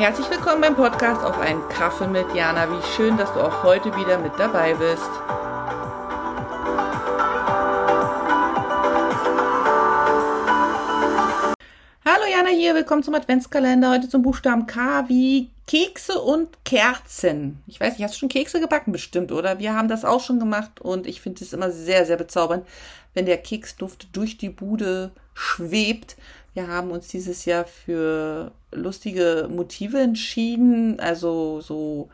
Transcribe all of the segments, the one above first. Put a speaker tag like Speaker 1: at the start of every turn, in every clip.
Speaker 1: Herzlich willkommen beim Podcast auf einen Kaffee mit Jana. Wie schön, dass du auch heute wieder mit dabei bist. Hallo Jana hier, willkommen zum Adventskalender. Heute zum Buchstaben K wie Kekse und Kerzen. Ich weiß nicht, hast du schon Kekse gebacken bestimmt, oder? Wir haben das auch schon gemacht und ich finde es immer sehr, sehr bezaubernd, wenn der Keksduft durch die Bude schwebt. Wir haben uns dieses Jahr für lustige Motive entschieden, also so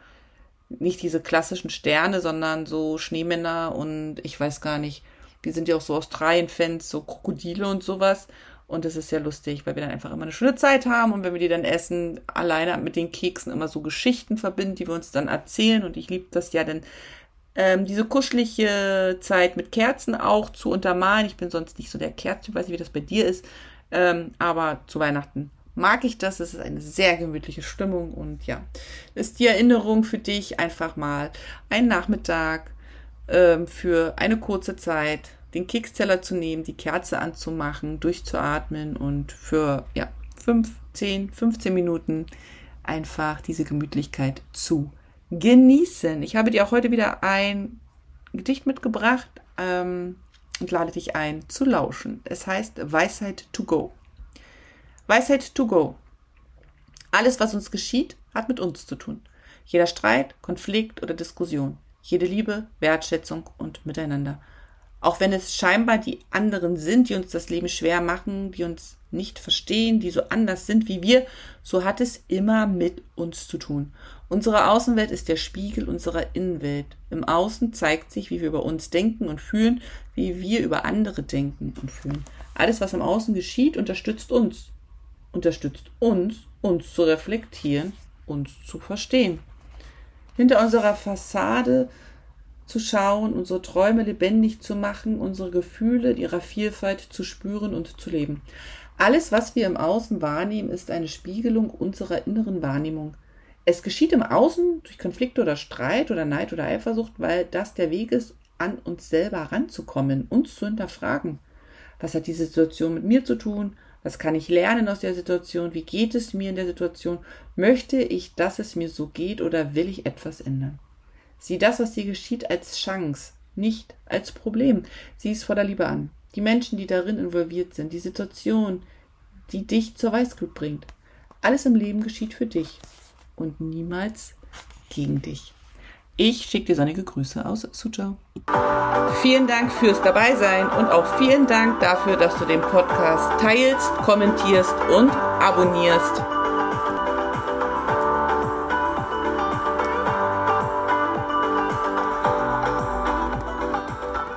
Speaker 1: nicht diese klassischen Sterne, sondern so Schneemänner und ich weiß gar nicht, wir sind ja auch so Australien-Fans, so Krokodile und sowas. Und das ist sehr lustig, weil wir dann einfach immer eine schöne Zeit haben und wenn wir die dann essen, alleine mit den Keksen immer so Geschichten verbinden, die wir uns dann erzählen. Und ich liebe das ja denn ähm, diese kuschelige Zeit mit Kerzen auch zu untermalen. Ich bin sonst nicht so der Kerzen, weiß nicht, wie das bei dir ist. Ähm, aber zu Weihnachten mag ich das. Es ist eine sehr gemütliche Stimmung und ja, ist die Erinnerung für dich einfach mal einen Nachmittag ähm, für eine kurze Zeit den Keksteller zu nehmen, die Kerze anzumachen, durchzuatmen und für ja, 5, 10, 15 Minuten einfach diese Gemütlichkeit zu genießen. Ich habe dir auch heute wieder ein Gedicht mitgebracht ähm, und lade dich ein zu lauschen. Es heißt Weisheit to go. Weisheit to go. Alles, was uns geschieht, hat mit uns zu tun. Jeder Streit, Konflikt oder Diskussion. Jede Liebe, Wertschätzung und Miteinander. Auch wenn es scheinbar die anderen sind, die uns das Leben schwer machen, die uns nicht verstehen, die so anders sind wie wir, so hat es immer mit uns zu tun. Unsere Außenwelt ist der Spiegel unserer Innenwelt. Im Außen zeigt sich, wie wir über uns denken und fühlen, wie wir über andere denken und fühlen. Alles, was im Außen geschieht, unterstützt uns. Unterstützt uns, uns zu reflektieren, uns zu verstehen. Hinter unserer Fassade zu schauen, unsere Träume lebendig zu machen, unsere Gefühle in ihrer Vielfalt zu spüren und zu leben. Alles, was wir im Außen wahrnehmen, ist eine Spiegelung unserer inneren Wahrnehmung. Es geschieht im Außen durch Konflikte oder Streit oder Neid oder Eifersucht, weil das der Weg ist, an uns selber ranzukommen, uns zu hinterfragen. Was hat diese Situation mit mir zu tun? Was kann ich lernen aus der Situation? Wie geht es mir in der Situation? Möchte ich, dass es mir so geht oder will ich etwas ändern? Sieh das, was dir geschieht, als Chance, nicht als Problem. Sieh es voller Liebe an. Die Menschen, die darin involviert sind, die Situation, die dich zur Weißglut bringt. Alles im Leben geschieht für dich und niemals gegen dich. Ich schicke dir sonnige Grüße aus Suzhou. Vielen Dank fürs Dabeisein und auch vielen Dank dafür, dass du den Podcast teilst, kommentierst und abonnierst.